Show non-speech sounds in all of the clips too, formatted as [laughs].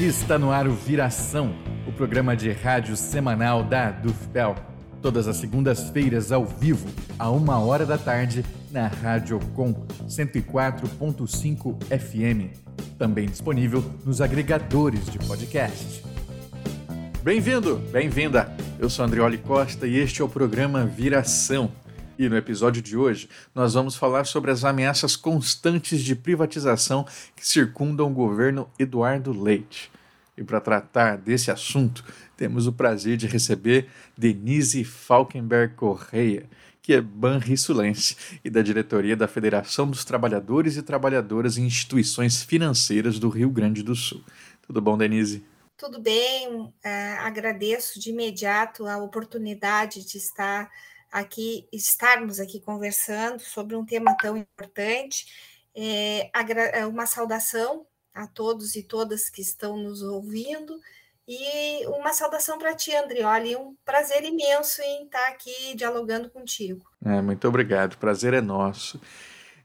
Está no ar o Viração, o programa de rádio semanal da Dufpel. Todas as segundas-feiras ao vivo, a uma hora da tarde, na Rádio Com 104.5 FM. Também disponível nos agregadores de podcast. Bem-vindo, bem-vinda! Eu sou Andrioli Costa e este é o programa Viração. E no episódio de hoje, nós vamos falar sobre as ameaças constantes de privatização que circundam o governo Eduardo Leite. E para tratar desse assunto, temos o prazer de receber Denise Falkenberg Correia, que é banrissulense e da diretoria da Federação dos Trabalhadores e Trabalhadoras em Instituições Financeiras do Rio Grande do Sul. Tudo bom, Denise? Tudo bem, é, agradeço de imediato a oportunidade de estar aqui, estarmos aqui conversando sobre um tema tão importante. É, uma saudação a todos e todas que estão nos ouvindo. E uma saudação para ti, Andrioli. Um prazer imenso em estar aqui dialogando contigo. É, muito obrigado, prazer é nosso.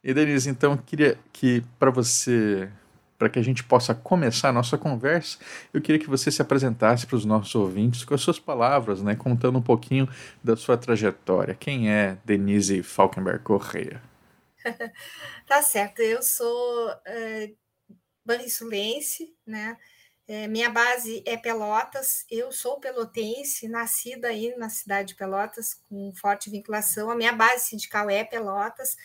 E Denise, então, queria que para você, para que a gente possa começar a nossa conversa, eu queria que você se apresentasse para os nossos ouvintes com as suas palavras, né, contando um pouquinho da sua trajetória. Quem é Denise Falkenberg Correia? [laughs] tá certo, eu sou uh, né? É, minha base é Pelotas, eu sou pelotense, nascida aí na cidade de Pelotas, com forte vinculação. A minha base sindical é Pelotas.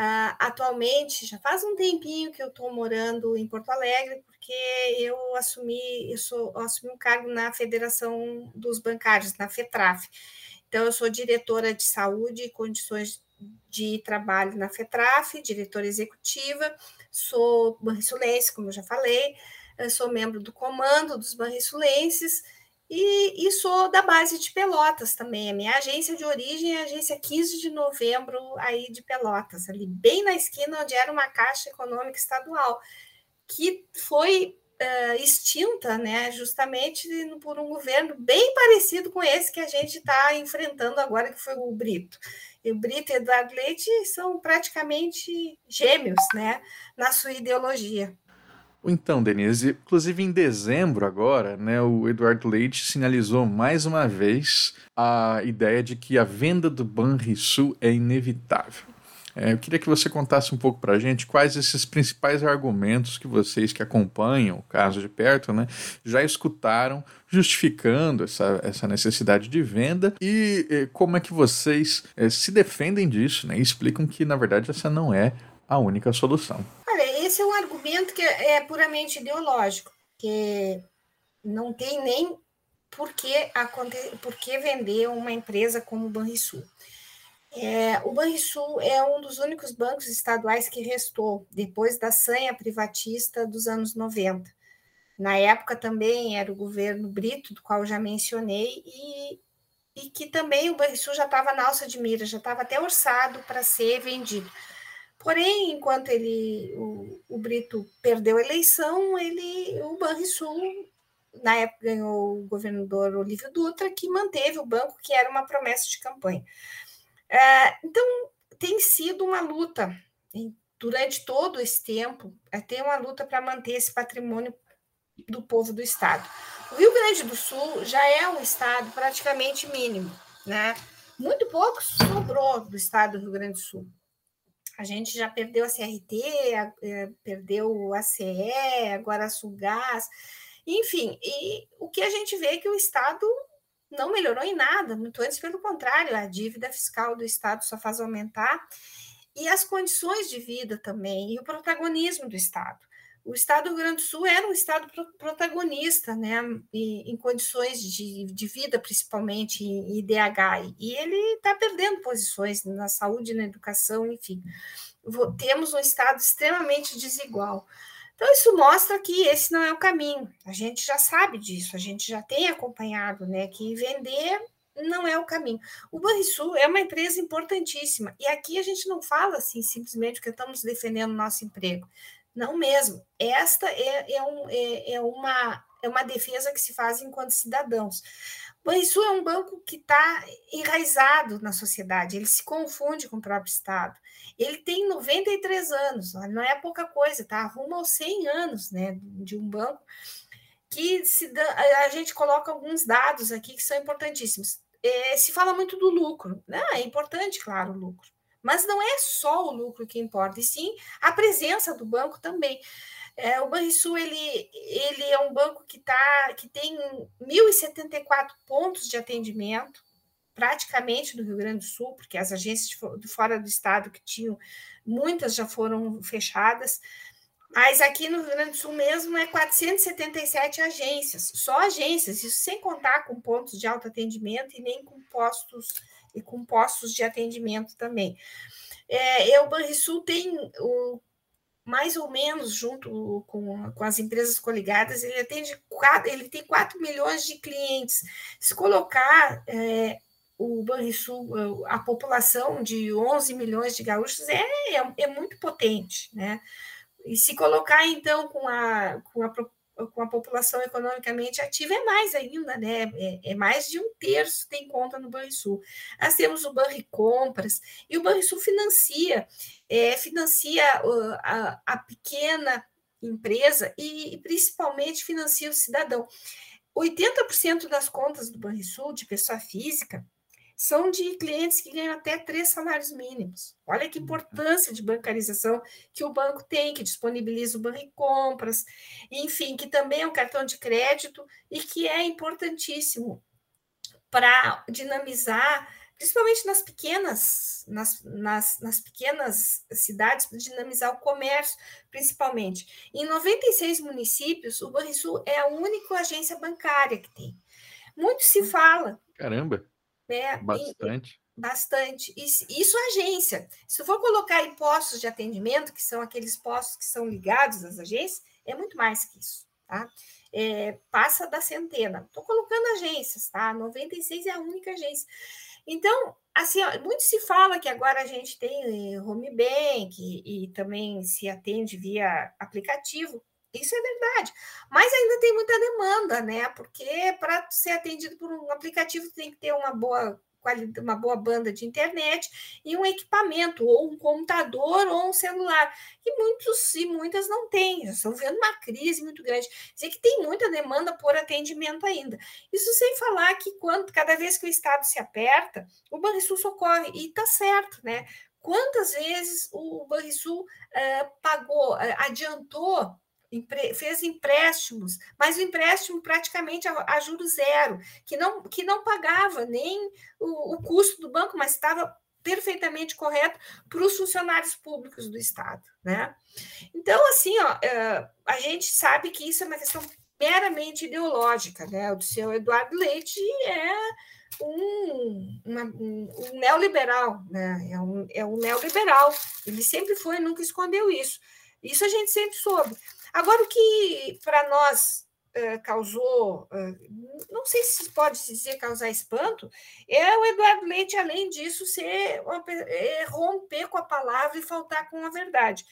Uh, atualmente, já faz um tempinho que eu estou morando em Porto Alegre, porque eu assumi, eu, sou, eu assumi um cargo na Federação dos Bancários, na FETRAF. Então, eu sou diretora de saúde e condições de trabalho na FETRAF, diretora executiva, sou banriçulense, como eu já falei, eu sou membro do comando dos banriçulenses e, e, sou da base de Pelotas também. A minha agência de origem é a agência 15 de novembro aí de Pelotas, ali bem na esquina onde era uma caixa econômica estadual, que foi uh, extinta, né, justamente por um governo bem parecido com esse que a gente está enfrentando agora, que foi o Brito. E o Brito e Eduardo Leite são praticamente gêmeos, né, na sua ideologia. Então, Denise, inclusive em dezembro agora, né, o Eduardo Leite sinalizou mais uma vez a ideia de que a venda do Banrisul é inevitável. É, eu queria que você contasse um pouco para a gente quais esses principais argumentos que vocês que acompanham o caso de perto né, já escutaram justificando essa, essa necessidade de venda e, e como é que vocês é, se defendem disso né, e explicam que, na verdade, essa não é a única solução. Esse é um argumento que é puramente ideológico, que não tem nem por que, por que vender uma empresa como o Banrisul. É, o Banrisul é um dos únicos bancos estaduais que restou depois da sanha privatista dos anos 90. Na época também era o governo Brito, do qual já mencionei, e, e que também o Banrisul já estava na alça de mira, já estava até orçado para ser vendido. Porém, enquanto ele, o, o, Brito perdeu a eleição, ele, o Banrisul, na época ganhou o governador Olívio Dutra, que manteve o banco, que era uma promessa de campanha. É, então, tem sido uma luta durante todo esse tempo, é, tem uma luta para manter esse patrimônio do povo do Estado. O Rio Grande do Sul já é um Estado praticamente mínimo, né? Muito pouco sobrou do Estado do Rio Grande do Sul. A gente já perdeu a CRT, é, perdeu o ACE, agora a Sulgás, enfim, e o que a gente vê é que o Estado não melhorou em nada, muito antes, pelo contrário, a dívida fiscal do Estado só faz aumentar, e as condições de vida também, e o protagonismo do Estado. O Estado do Rio Grande do Sul era um Estado protagonista, né, em condições de, de vida, principalmente em IDH, e ele está perdendo posições na saúde, na educação, enfim. Temos um Estado extremamente desigual. Então, isso mostra que esse não é o caminho. A gente já sabe disso, a gente já tem acompanhado, né? Que vender não é o caminho. O Banrisul é uma empresa importantíssima. E aqui a gente não fala assim simplesmente porque estamos defendendo nosso emprego. Não mesmo. Esta é, é, um, é, é, uma, é uma defesa que se faz enquanto cidadãos. O Banrisul é um banco que está enraizado na sociedade, ele se confunde com o próprio Estado. Ele tem 93 anos, não é pouca coisa, tá? Rumo aos 100 anos né, de um banco. que se a gente coloca alguns dados aqui que são importantíssimos. É, se fala muito do lucro, né? é importante, claro, o lucro, mas não é só o lucro que importa, e sim a presença do banco também. É, o Banrisul ele, ele é um banco que, tá, que tem 1.074 pontos de atendimento, praticamente no Rio Grande do Sul, porque as agências de fora do estado que tinham, muitas já foram fechadas. Mas aqui no Rio Grande do Sul mesmo é 477 agências, só agências, isso sem contar com pontos de autoatendimento e nem com postos e com postos de atendimento também. É, o Banrisul tem o, mais ou menos junto com, com as empresas coligadas, ele atende quatro, ele tem 4 milhões de clientes. Se colocar é, o Banrisul, a população de 11 milhões de gaúchos é, é, é muito potente, né? E se colocar, então, com a, com a, com a população economicamente ativa, é mais ainda, né? É, é mais de um terço tem conta no Banrisul. Nós temos o Banri Compras, e o Banrisul financia, é, financia a, a pequena empresa e, e principalmente financia o cidadão. 80% das contas do Banrisul, de pessoa física, são de clientes que ganham até três salários mínimos. Olha que uhum. importância de bancarização que o banco tem, que disponibiliza o banco compras, enfim, que também é um cartão de crédito e que é importantíssimo para dinamizar, principalmente nas pequenas, nas, nas, nas pequenas cidades, para dinamizar o comércio, principalmente. Em 96 municípios, o Banrisul é a única agência bancária que tem. Muito se hum. fala. Caramba! Né? Bastante. E, bastante. Isso, isso é agência. Se for colocar em postos de atendimento, que são aqueles postos que são ligados às agências, é muito mais que isso. Tá? É, passa da centena. Estou colocando agências, tá? 96 é a única agência. Então, assim, ó, muito se fala que agora a gente tem eh, home bank e, e também se atende via aplicativo. Isso é verdade. Mas ainda tem muita demanda, né? Porque para ser atendido por um aplicativo tem que ter uma boa uma boa banda de internet e um equipamento, ou um computador ou um celular. E muitos e muitas não têm, estão vendo uma crise muito grande. Dizer que tem muita demanda por atendimento ainda. Isso sem falar que quando, cada vez que o Estado se aperta, o Banrisul socorre, e está certo, né? Quantas vezes o Banrisul uh, pagou, uh, adiantou fez empréstimos, mas o empréstimo praticamente a, a zero, que não, que não pagava nem o, o custo do banco, mas estava perfeitamente correto para os funcionários públicos do Estado. Né? Então, assim, ó, é, a gente sabe que isso é uma questão meramente ideológica. Né? O seu Eduardo Leite é um, uma, um, um neoliberal, né? é, um, é um neoliberal. Ele sempre foi, nunca escondeu isso. Isso a gente sempre soube. Agora, o que para nós uh, causou, uh, não sei se pode dizer causar espanto, é o Eduardo Leite, além disso, ser uma, é romper com a palavra e faltar com a verdade.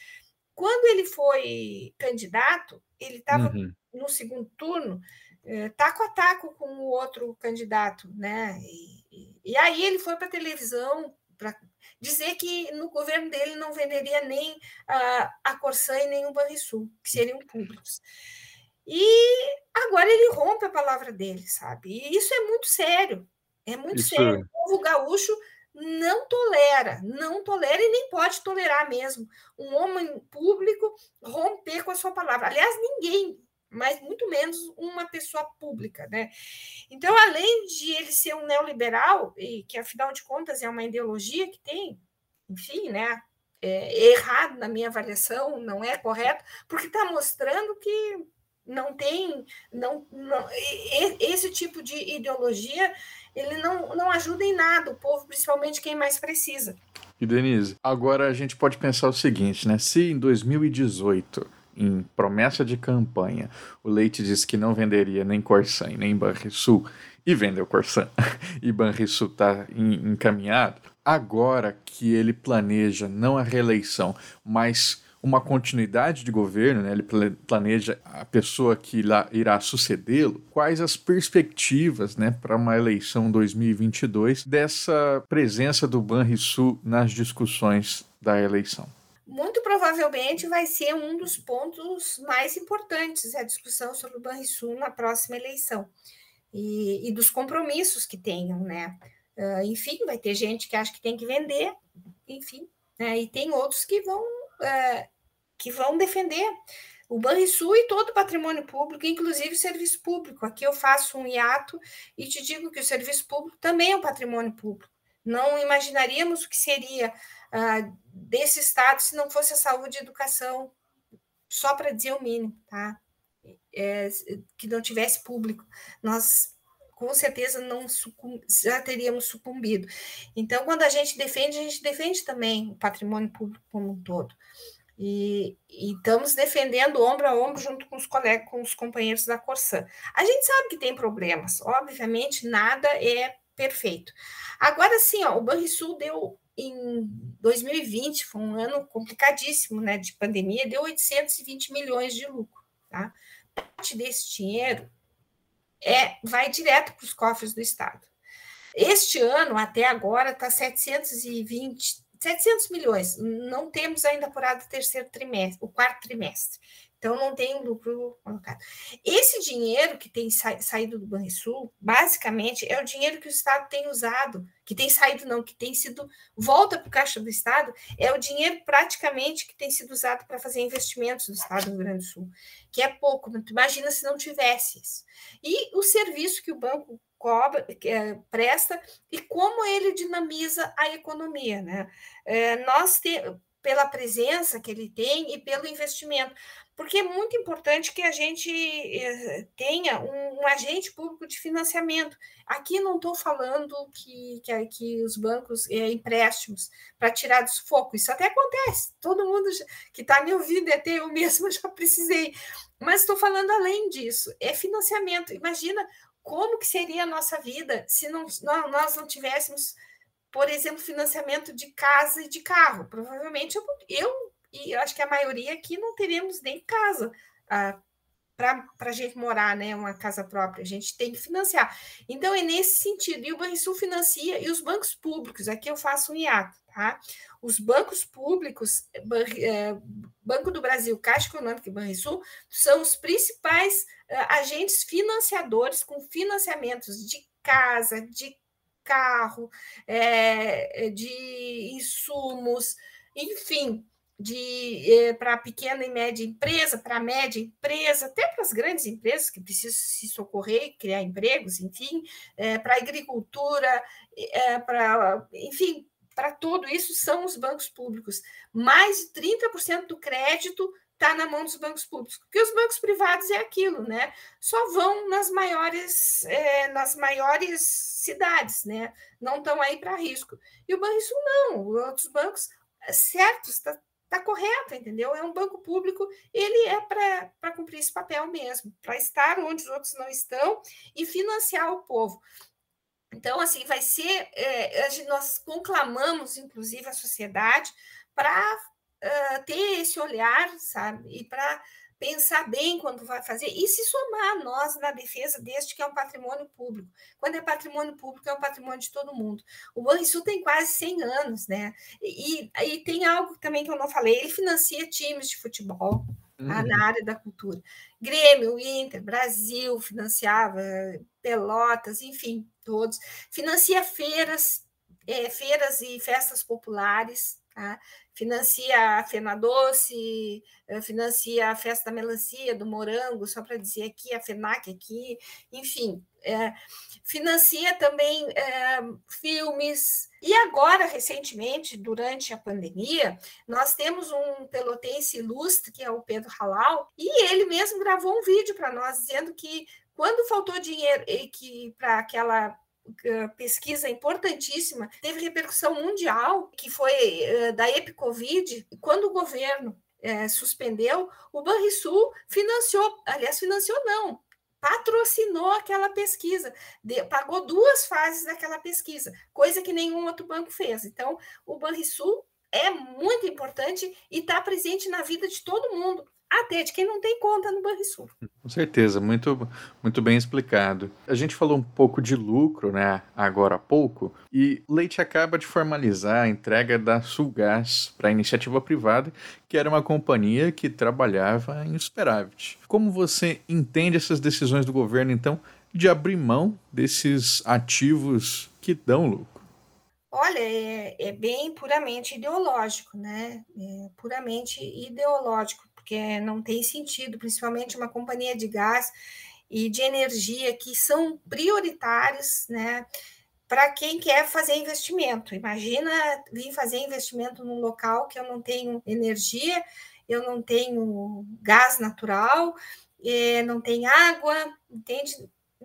Quando ele foi candidato, ele estava uhum. no segundo turno, uh, taco a taco com o outro candidato, né? E, e, e aí ele foi para a televisão para dizer que no governo dele não venderia nem a, a Corsã e nem o Banrisul, que seriam públicos. E agora ele rompe a palavra dele, sabe? E isso é muito sério. É muito isso... sério. O povo gaúcho não tolera, não tolera e nem pode tolerar mesmo um homem público romper com a sua palavra. Aliás, ninguém mas muito menos uma pessoa pública, né? Então, além de ele ser um neoliberal, e que afinal de contas é uma ideologia que tem, enfim, né? É errado na minha avaliação, não é correto, porque está mostrando que não tem, não, não, esse tipo de ideologia ele não, não ajuda em nada o povo, principalmente quem mais precisa. E Denise, agora a gente pode pensar o seguinte, né? Se em 2018 em promessa de campanha, o Leite disse que não venderia nem Corsan nem Banrisul e vendeu Corsan [laughs] e Banrisul está encaminhado. Agora que ele planeja não a reeleição, mas uma continuidade de governo, né? ele planeja a pessoa que irá sucedê-lo, quais as perspectivas né, para uma eleição 2022 dessa presença do Banrisul nas discussões da eleição? Muito provavelmente vai ser um dos pontos mais importantes a discussão sobre o Banrisul na próxima eleição e, e dos compromissos que tenham, né? Uh, enfim, vai ter gente que acha que tem que vender, enfim, né? e tem outros que vão uh, que vão defender o Banrisul e todo o patrimônio público, inclusive o serviço público. Aqui eu faço um hiato e te digo que o serviço público também é um patrimônio público. Não imaginaríamos o que seria uh, desse Estado se não fosse a saúde e a educação, só para dizer o mínimo, tá? É, que não tivesse público. Nós com certeza não já teríamos sucumbido. Então, quando a gente defende, a gente defende também o patrimônio público como um todo. E, e, estamos defendendo ombro a ombro junto com os colegas, com os companheiros da Corsã. A gente sabe que tem problemas, obviamente nada é perfeito. Agora sim, ó, o Banrisul deu em 2020, foi um ano complicadíssimo, né, de pandemia, deu 820 milhões de lucro, tá? Parte desse dinheiro é vai direto para os cofres do Estado. Este ano, até agora, está 720 700 milhões, não temos ainda apurado o terceiro trimestre, o quarto trimestre. Então, não tem lucro colocado. Esse dinheiro que tem sa saído do Banrisul, basicamente, é o dinheiro que o Estado tem usado, que tem saído, não, que tem sido, volta para o caixa do Estado, é o dinheiro praticamente que tem sido usado para fazer investimentos do Estado do Rio Grande do Sul, que é pouco, imagina se não tivesse isso. E o serviço que o banco cobra, é, presta e como ele dinamiza a economia. Né? É, nós te, pela presença que ele tem e pelo investimento. Porque é muito importante que a gente eh, tenha um, um agente público de financiamento. Aqui não estou falando que, que, que, os bancos é, empréstimos para tirar do sufoco. Isso até acontece. Todo mundo que está me ouvindo, até eu mesma [laughs] já precisei. Mas estou falando além disso. É financiamento. Imagina como que seria a nossa vida se não, nós não tivéssemos, por exemplo, financiamento de casa e de carro. Provavelmente eu, eu e eu acho que a maioria aqui não teremos nem casa ah, para a gente morar, né? Uma casa própria, a gente tem que financiar. Então, é nesse sentido. E o Banrisul financia, e os bancos públicos, aqui eu faço um hiato, tá? Os bancos públicos, é, Banco do Brasil, Caixa Econômica e Banrisul, são os principais agentes financiadores com financiamentos de casa, de carro, é, de insumos, enfim, de eh, para pequena e média empresa, para média empresa, até para as grandes empresas que precisam se socorrer, criar empregos, enfim, eh, para a agricultura, eh, para, enfim, para tudo isso são os bancos públicos. Mais de 30% do crédito está na mão dos bancos públicos, porque os bancos privados é aquilo, né? Só vão nas maiores, é, nas maiores cidades, né? Não estão aí para risco. E o Banrisul não, outros bancos certos, está tá correto, entendeu? É um banco público, ele é para cumprir esse papel mesmo, para estar onde os outros não estão e financiar o povo. Então, assim, vai ser. É, nós conclamamos, inclusive, a sociedade para uh, ter esse olhar, sabe? E para pensar bem quando vai fazer e se somar a nós na defesa deste que é um patrimônio público. Quando é patrimônio público, é um patrimônio de todo mundo. O Banrisul tem quase 100 anos, né? E, e tem algo também que eu não falei, ele financia times de futebol tá? uhum. na área da cultura. Grêmio, Inter, Brasil financiava, Pelotas, enfim, todos. Financia feiras, é, feiras e festas populares, tá? financia a Fena Doce, eh, financia a Festa da Melancia, do Morango, só para dizer aqui, a FENAC aqui, enfim, é, financia também é, filmes. E agora, recentemente, durante a pandemia, nós temos um pelotense ilustre, que é o Pedro Halal, e ele mesmo gravou um vídeo para nós dizendo que quando faltou dinheiro que para aquela pesquisa importantíssima, teve repercussão mundial, que foi uh, da EpiCovid, quando o governo uh, suspendeu, o Banrisul financiou, aliás, financiou não, patrocinou aquela pesquisa, de, pagou duas fases daquela pesquisa, coisa que nenhum outro banco fez. Então, o Banrisul é muito importante e está presente na vida de todo mundo até de quem não tem conta no Banrisul. Com certeza, muito, muito bem explicado. A gente falou um pouco de lucro, né, agora há pouco, e Leite acaba de formalizar a entrega da Sulgás para a iniciativa privada, que era uma companhia que trabalhava em superávit. Como você entende essas decisões do governo, então, de abrir mão desses ativos que dão lucro? Olha, é, é bem puramente ideológico, né? É puramente ideológico porque não tem sentido, principalmente uma companhia de gás e de energia que são prioritários, né? Para quem quer fazer investimento. Imagina vir fazer investimento num local que eu não tenho energia, eu não tenho gás natural, eh, não tem água, entende?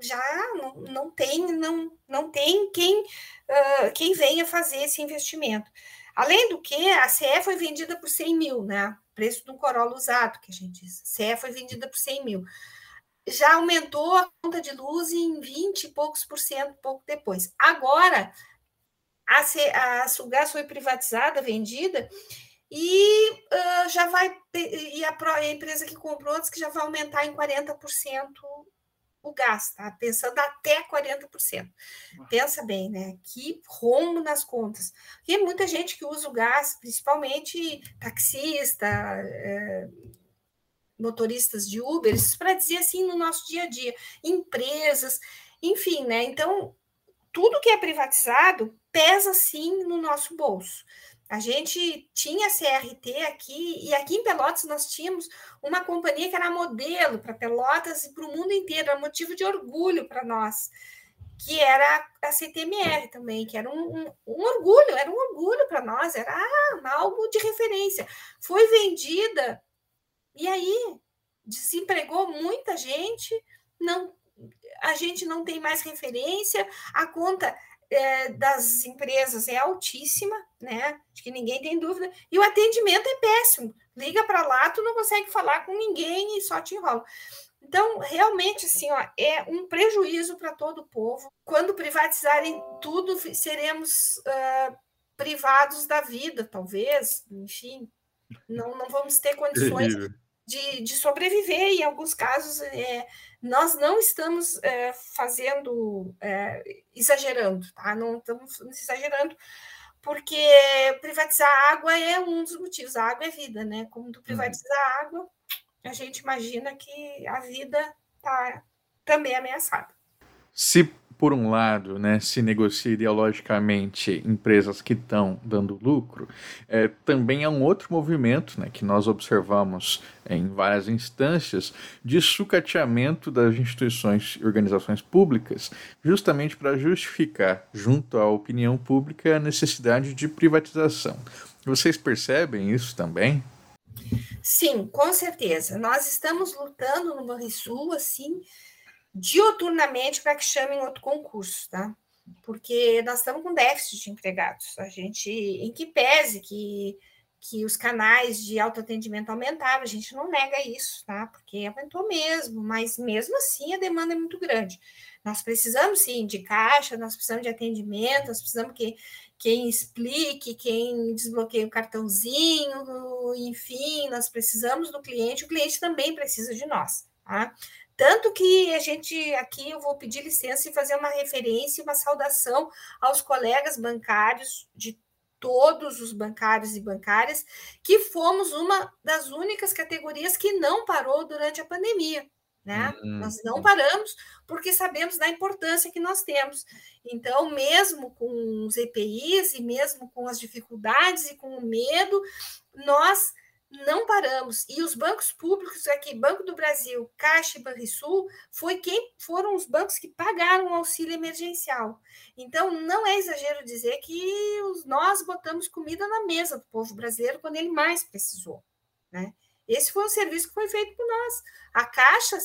Já não, não tem, não, não tem quem, uh, quem venha fazer esse investimento. Além do que, a CE foi vendida por 100 mil, né? Preço de um Corolla usado, que a gente diz. CE foi vendida por 100 mil. Já aumentou a conta de luz em 20 e poucos por cento pouco depois. Agora, a, C, a Sulgás foi privatizada, vendida, e uh, já vai. E a, a, empresa que comprou diz que já vai aumentar em 40% o gás, tá? Pensando até 40%. Pensa bem, né? Que rombo nas contas. Tem muita gente que usa o gás, principalmente taxista, é, motoristas de Uber, para dizer assim no nosso dia a dia, empresas, enfim, né? Então, tudo que é privatizado pesa sim no nosso bolso. A gente tinha CRT aqui, e aqui em Pelotas nós tínhamos uma companhia que era modelo para Pelotas e para o mundo inteiro, era motivo de orgulho para nós, que era a CTMR também, que era um, um, um orgulho, era um orgulho para nós, era algo de referência. Foi vendida, e aí desempregou muita gente, não a gente não tem mais referência, a conta é, das empresas é altíssima, né? Acho que ninguém tem dúvida. E o atendimento é péssimo. Liga para lá, tu não consegue falar com ninguém e só te enrola. Então, realmente, assim, ó, é um prejuízo para todo o povo. Quando privatizarem tudo, seremos uh, privados da vida, talvez, enfim, não, não vamos ter condições de, de sobreviver. Em alguns casos, é, nós não estamos é, fazendo, é, exagerando, tá? Não estamos exagerando, porque privatizar a água é um dos motivos. A água é vida, né? Como tu privatizar a água, a gente imagina que a vida está também ameaçada. Se por um lado, né, se negocia ideologicamente empresas que estão dando lucro, é, também é um outro movimento né, que nós observamos é, em várias instâncias de sucateamento das instituições e organizações públicas, justamente para justificar, junto à opinião pública, a necessidade de privatização. Vocês percebem isso também? Sim, com certeza. Nós estamos lutando no Banrisul, assim, dioturnamente para que chamem outro concurso, tá? Porque nós estamos com déficit de empregados. A gente, em que pese que, que os canais de autoatendimento aumentaram, a gente não nega isso, tá? Porque aumentou mesmo, mas mesmo assim a demanda é muito grande. Nós precisamos sim de caixa, nós precisamos de atendimento, nós precisamos que quem explique, quem desbloqueie o cartãozinho, enfim, nós precisamos do cliente, o cliente também precisa de nós, tá? Tanto que a gente aqui eu vou pedir licença e fazer uma referência, uma saudação aos colegas bancários de todos os bancários e bancárias, que fomos uma das únicas categorias que não parou durante a pandemia. Né? Uhum. Nós não paramos porque sabemos da importância que nós temos. Então, mesmo com os EPIs e mesmo com as dificuldades e com o medo, nós não paramos. E os bancos públicos aqui, Banco do Brasil, Caixa e Banrisul, foi quem foram os bancos que pagaram o auxílio emergencial. Então, não é exagero dizer que nós botamos comida na mesa do povo brasileiro quando ele mais precisou. Né? Esse foi um serviço que foi feito por nós. A Caixa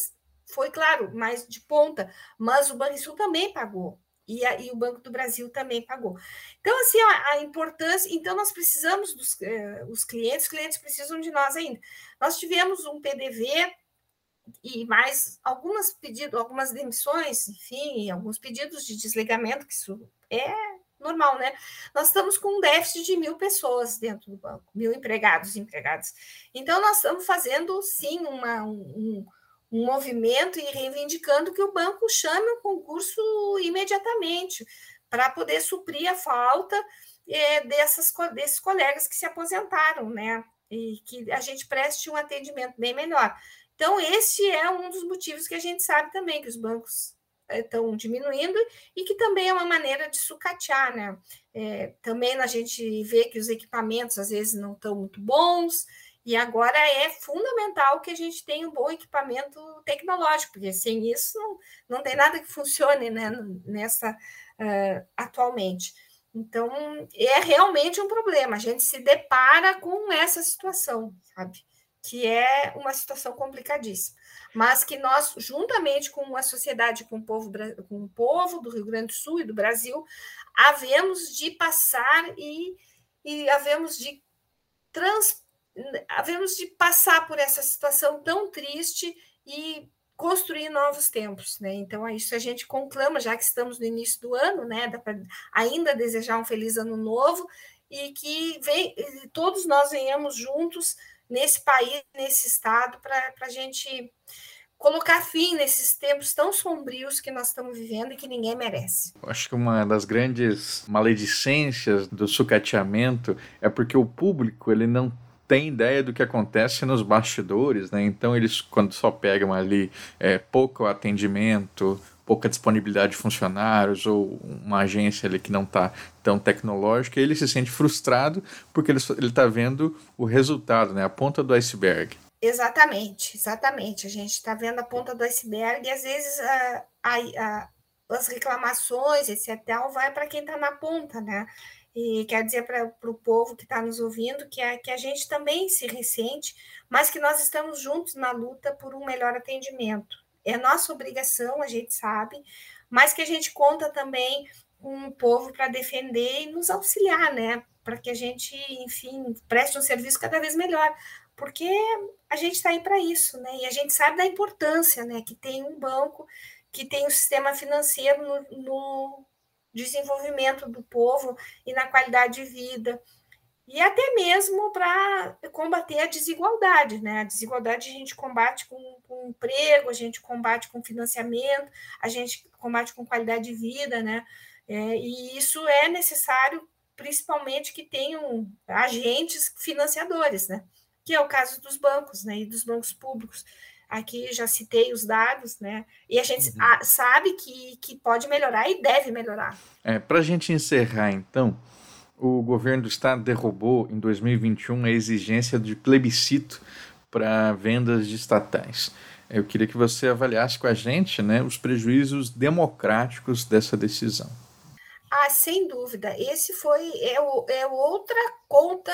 foi, claro, mais de ponta, mas o Banrisul também pagou e, a, e, o Banco do Brasil também pagou. Então, assim, a, a importância. Então, nós precisamos dos eh, os clientes, os clientes precisam de nós ainda. Nós tivemos um PDV e mais algumas pedidos, algumas demissões, enfim, alguns pedidos de desligamento, que isso é normal, né? Nós estamos com um déficit de mil pessoas dentro do banco, mil empregados e empregadas. Então, nós estamos fazendo, sim, uma, um, um movimento e reivindicando que o banco chame o concurso imediatamente para poder suprir a falta é, dessas, desses colegas que se aposentaram, né? E que a gente preste um atendimento bem melhor. Então, esse é um dos motivos que a gente sabe também que os bancos estão diminuindo e que também é uma maneira de sucatear, né? É, também a gente vê que os equipamentos às vezes não estão muito bons, e agora é fundamental que a gente tenha um bom equipamento tecnológico, porque sem isso não, não tem nada que funcione né, nessa uh, atualmente. Então, é realmente um problema. A gente se depara com essa situação, sabe? Que é uma situação complicadíssima. Mas que nós, juntamente com a sociedade, com o povo, com o povo do Rio Grande do Sul e do Brasil, havemos de passar e, e havemos de trans, havemos de passar por essa situação tão triste e construir novos tempos, né? Então, é isso a gente conclama, já que estamos no início do ano, né? Dá para ainda desejar um feliz ano novo e que vem, todos nós venhamos juntos nesse país, nesse estado, para a gente colocar fim nesses tempos tão sombrios que nós estamos vivendo e que ninguém merece. Acho que uma das grandes maledicências do sucateamento é porque o público ele não tem ideia do que acontece nos bastidores, né? Então eles, quando só pegam ali é, pouco atendimento, pouca disponibilidade de funcionários ou uma agência ali que não está tão tecnológica, ele se sente frustrado porque ele está vendo o resultado, né? A ponta do iceberg. Exatamente, exatamente. A gente está vendo a ponta do iceberg e às vezes a, a, a, as reclamações, esse tal, vai para quem está na ponta, né? E quer dizer para o povo que está nos ouvindo que a, que a gente também se ressente, mas que nós estamos juntos na luta por um melhor atendimento. É nossa obrigação, a gente sabe, mas que a gente conta também com o povo para defender e nos auxiliar, né? Para que a gente, enfim, preste um serviço cada vez melhor, porque a gente está aí para isso, né? E a gente sabe da importância, né? Que tem um banco, que tem um sistema financeiro no, no desenvolvimento do povo e na qualidade de vida. E até mesmo para combater a desigualdade, né? A desigualdade a gente combate com, com emprego, a gente combate com financiamento, a gente combate com qualidade de vida, né? É, e isso é necessário, principalmente que tenham agentes financiadores, né? Que é o caso dos bancos, né? E dos bancos públicos. Aqui já citei os dados, né? E a gente uhum. sabe que, que pode melhorar e deve melhorar. É, Para a gente encerrar, então, o governo do estado derrubou em 2021 a exigência de plebiscito para vendas de estatais. Eu queria que você avaliasse com a gente né, os prejuízos democráticos dessa decisão. Ah, sem dúvida. Esse foi é, o, é outra conta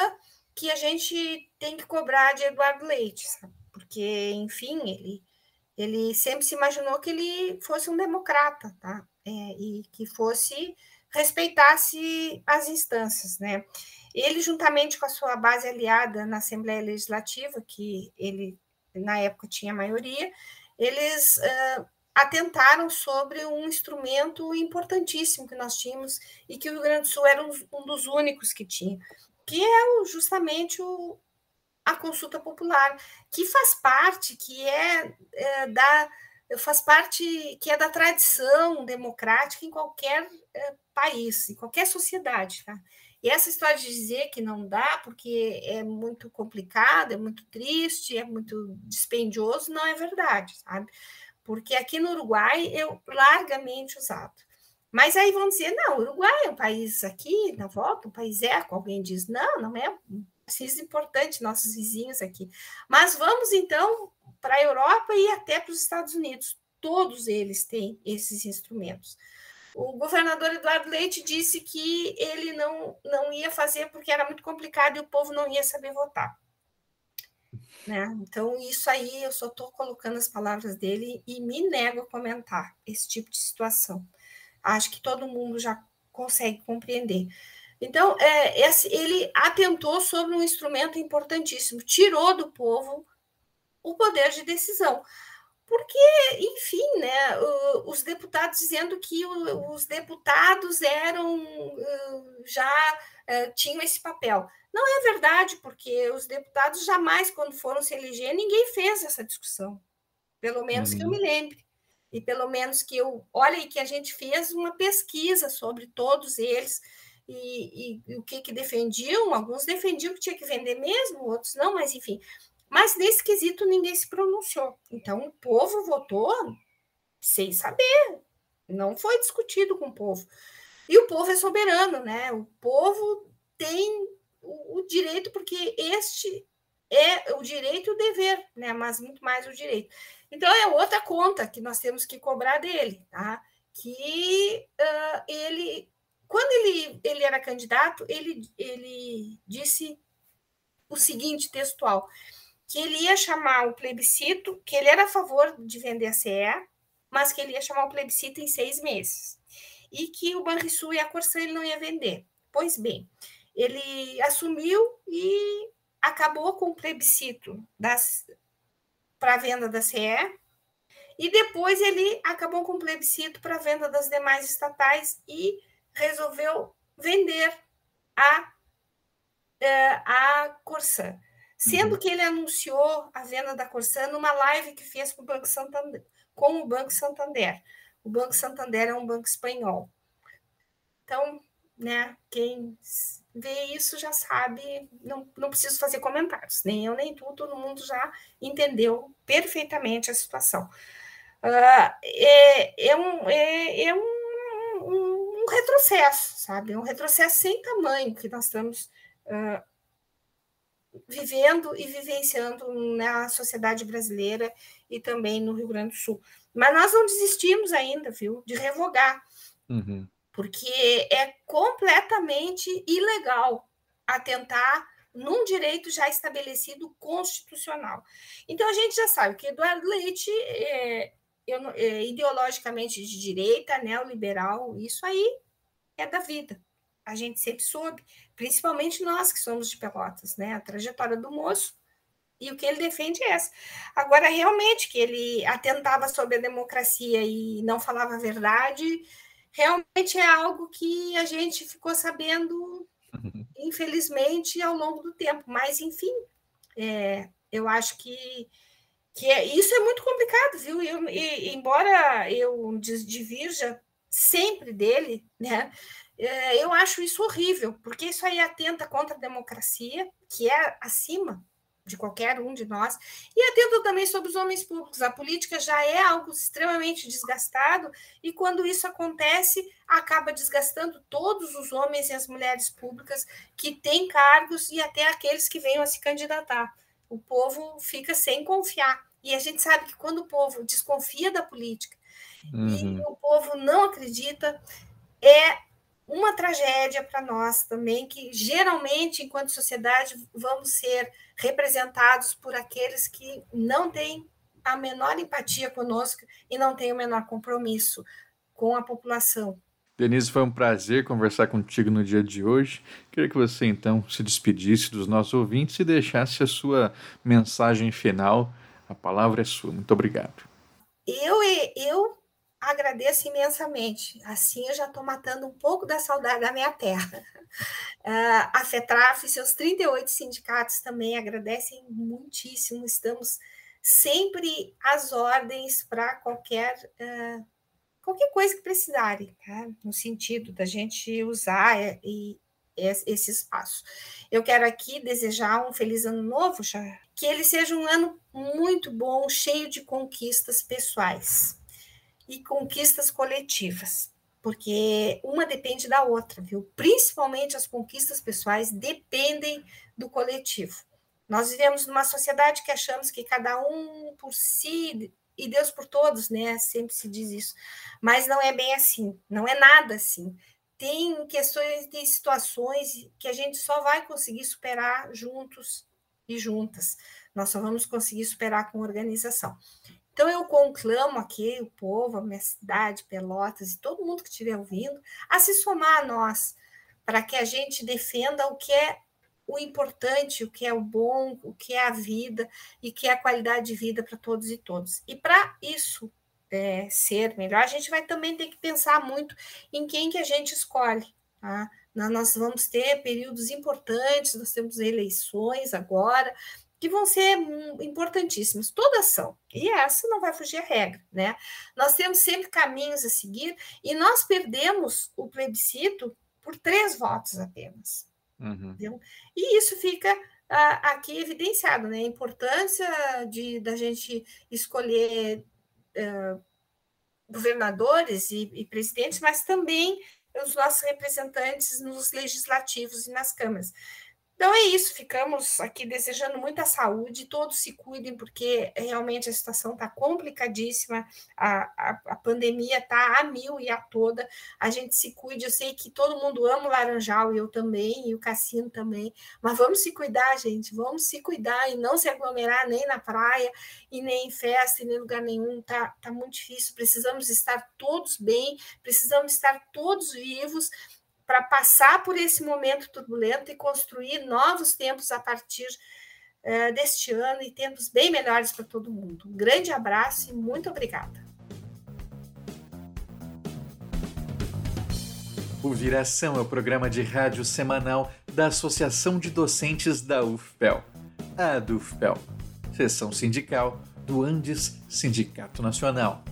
que a gente tem que cobrar de Eduardo Leite, sabe? Porque, enfim, ele, ele sempre se imaginou que ele fosse um democrata, tá? É, e que fosse respeitasse as instâncias, né? Ele, juntamente com a sua base aliada na Assembleia Legislativa, que ele na época tinha maioria, eles uh, atentaram sobre um instrumento importantíssimo que nós tínhamos e que o Rio Grande do Sul era um, um dos únicos que tinha, que é justamente o, a consulta popular, que faz parte, que é, é da faz parte que é da tradição democrática em qualquer é, país, em qualquer sociedade, tá? E essa história de dizer que não dá porque é muito complicado, é muito triste, é muito dispendioso, não é verdade, sabe? Porque aqui no Uruguai é largamente usado. Mas aí vão dizer, não, Uruguai é um país aqui, na volta, um país eco. Alguém diz, não, não é um país importante, nossos vizinhos aqui. Mas vamos então para a Europa e até para os Estados Unidos. Todos eles têm esses instrumentos. O governador Eduardo Leite disse que ele não, não ia fazer porque era muito complicado e o povo não ia saber votar. Né? Então, isso aí eu só estou colocando as palavras dele e me nego a comentar esse tipo de situação. Acho que todo mundo já consegue compreender. Então, é, esse, ele atentou sobre um instrumento importantíssimo, tirou do povo o poder de decisão. porque, enfim, né, os deputados dizendo que os deputados eram já tinham esse papel. Não é verdade, porque os deputados jamais, quando foram se eleger, ninguém fez essa discussão, pelo menos uhum. que eu me uhum. lembre. E pelo menos que eu. Olha aí que a gente fez uma pesquisa sobre todos eles e, e, e o que, que defendiam. Alguns defendiam que tinha que vender mesmo, outros não, mas enfim. Mas nesse quesito ninguém se pronunciou. Então o povo votou sem saber, não foi discutido com o povo. E o povo é soberano, né? O povo tem o, o direito, porque este é o direito e o dever, né? Mas muito mais o direito. Então é outra conta que nós temos que cobrar dele, tá? Que uh, ele, quando ele, ele era candidato, ele, ele disse o seguinte textual: que ele ia chamar o plebiscito, que ele era a favor de vender a CE, mas que ele ia chamar o plebiscito em seis meses. E que o Banrisul e a Corsã ele não ia vender. Pois bem, ele assumiu e acabou com o plebiscito para venda da CE, e depois ele acabou com o plebiscito para venda das demais estatais e resolveu vender a, eh, a Corsã sendo uhum. que ele anunciou a venda da Corsã numa live que fez com o Banco Santander, com o Banco Santander. O Banco Santander é um banco espanhol. Então, né, quem vê isso já sabe, não, não preciso fazer comentários, nem eu nem tu, todo mundo já entendeu perfeitamente a situação. Uh, é, é, um, é, é um, um, um, retrocesso, sabe? Um retrocesso sem tamanho que nós estamos uh, vivendo e vivenciando na sociedade brasileira e também no Rio Grande do Sul. Mas nós não desistimos ainda, viu, de revogar, uhum. porque é completamente ilegal atentar num direito já estabelecido constitucional. Então a gente já sabe que Eduardo Leite é, é ideologicamente de direita, neoliberal, isso aí é da vida. A gente sempre soube principalmente nós que somos de Pelotas, né? A trajetória do moço e o que ele defende é essa. Agora, realmente, que ele atentava sobre a democracia e não falava a verdade, realmente é algo que a gente ficou sabendo, [laughs] infelizmente, ao longo do tempo. Mas, enfim, é, eu acho que, que é, isso é muito complicado, viu? Eu, e, embora eu divirja sempre dele, né? É, eu acho isso horrível, porque isso aí atenta contra a democracia, que é acima de qualquer um de nós, e atenta também sobre os homens públicos. A política já é algo extremamente desgastado, e quando isso acontece, acaba desgastando todos os homens e as mulheres públicas que têm cargos e até aqueles que venham a se candidatar. O povo fica sem confiar. E a gente sabe que quando o povo desconfia da política uhum. e o povo não acredita, é uma tragédia para nós também, que geralmente, enquanto sociedade, vamos ser representados por aqueles que não têm a menor empatia conosco e não têm o menor compromisso com a população. Denise, foi um prazer conversar contigo no dia de hoje. Queria que você então se despedisse dos nossos ouvintes e deixasse a sua mensagem final. A palavra é sua. Muito obrigado. Eu, eu agradeço imensamente. Assim eu já estou matando um pouco da saudade da minha terra. Uh, [laughs] a FETRAF e seus 38 sindicatos também agradecem muitíssimo. Estamos sempre às ordens para qualquer, uh, qualquer coisa que precisarem, tá? no sentido da gente usar e, esse espaço. Eu quero aqui desejar um feliz ano novo, já, que ele seja um ano muito bom, cheio de conquistas pessoais e conquistas coletivas, porque uma depende da outra, viu? Principalmente as conquistas pessoais dependem do coletivo. Nós vivemos numa sociedade que achamos que cada um por si e Deus por todos, né? Sempre se diz isso. Mas não é bem assim, não é nada assim. Tem questões, tem situações que a gente só vai conseguir superar juntos e juntas. Nós só vamos conseguir superar com organização. Então, eu conclamo aqui o povo, a minha cidade, Pelotas e todo mundo que estiver ouvindo, a se somar a nós, para que a gente defenda o que é o importante, o que é o bom, o que é a vida e que é a qualidade de vida para todos e todas. E para isso é, ser melhor, a gente vai também ter que pensar muito em quem que a gente escolhe. Tá? Nós vamos ter períodos importantes, nós temos eleições agora, que vão ser importantíssimas, todas são, e essa não vai fugir a regra, né? Nós temos sempre caminhos a seguir, e nós perdemos o plebiscito por três votos apenas. Uhum. E isso fica uh, aqui evidenciado, né? A importância de da gente escolher uh, governadores e, e presidentes, mas também os nossos representantes nos legislativos e nas câmaras. Então é isso, ficamos aqui desejando muita saúde, todos se cuidem, porque realmente a situação está complicadíssima, a, a, a pandemia está a mil e a toda, a gente se cuide, eu sei que todo mundo ama o Laranjal, eu também, e o Cassino também, mas vamos se cuidar, gente, vamos se cuidar e não se aglomerar nem na praia, e nem em festa, e nem em lugar nenhum, tá, tá muito difícil, precisamos estar todos bem, precisamos estar todos vivos, para passar por esse momento turbulento e construir novos tempos a partir uh, deste ano e tempos bem melhores para todo mundo. Um grande abraço e muito obrigada. O Viração é o programa de rádio semanal da Associação de Docentes da UFPEL, a DUFPEL, seção sindical do Andes Sindicato Nacional.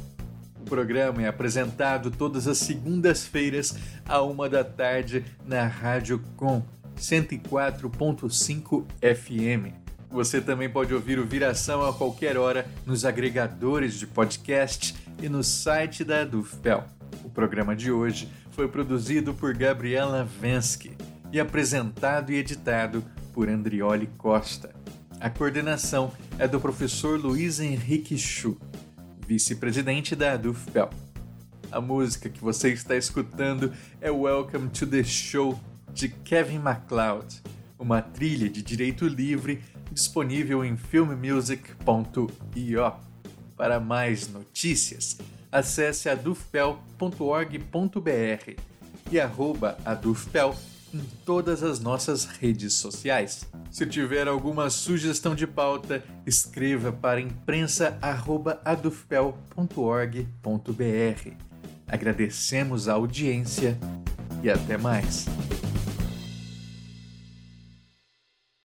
O programa é apresentado todas as segundas-feiras, à uma da tarde, na Rádio Com 104.5 FM. Você também pode ouvir o Viração a qualquer hora nos agregadores de podcast e no site da Dufpel. O programa de hoje foi produzido por Gabriela Vensky e apresentado e editado por Andrioli Costa. A coordenação é do professor Luiz Henrique Chu vice-presidente da DUFPEL. A música que você está escutando é Welcome to the Show de Kevin MacLeod, uma trilha de direito livre disponível em filmmusic.io. Para mais notícias, acesse adufpel.org.br e arroba adufpel em todas as nossas redes sociais. Se tiver alguma sugestão de pauta, escreva para imprensa@adufpel.org.br. Agradecemos a audiência e até mais.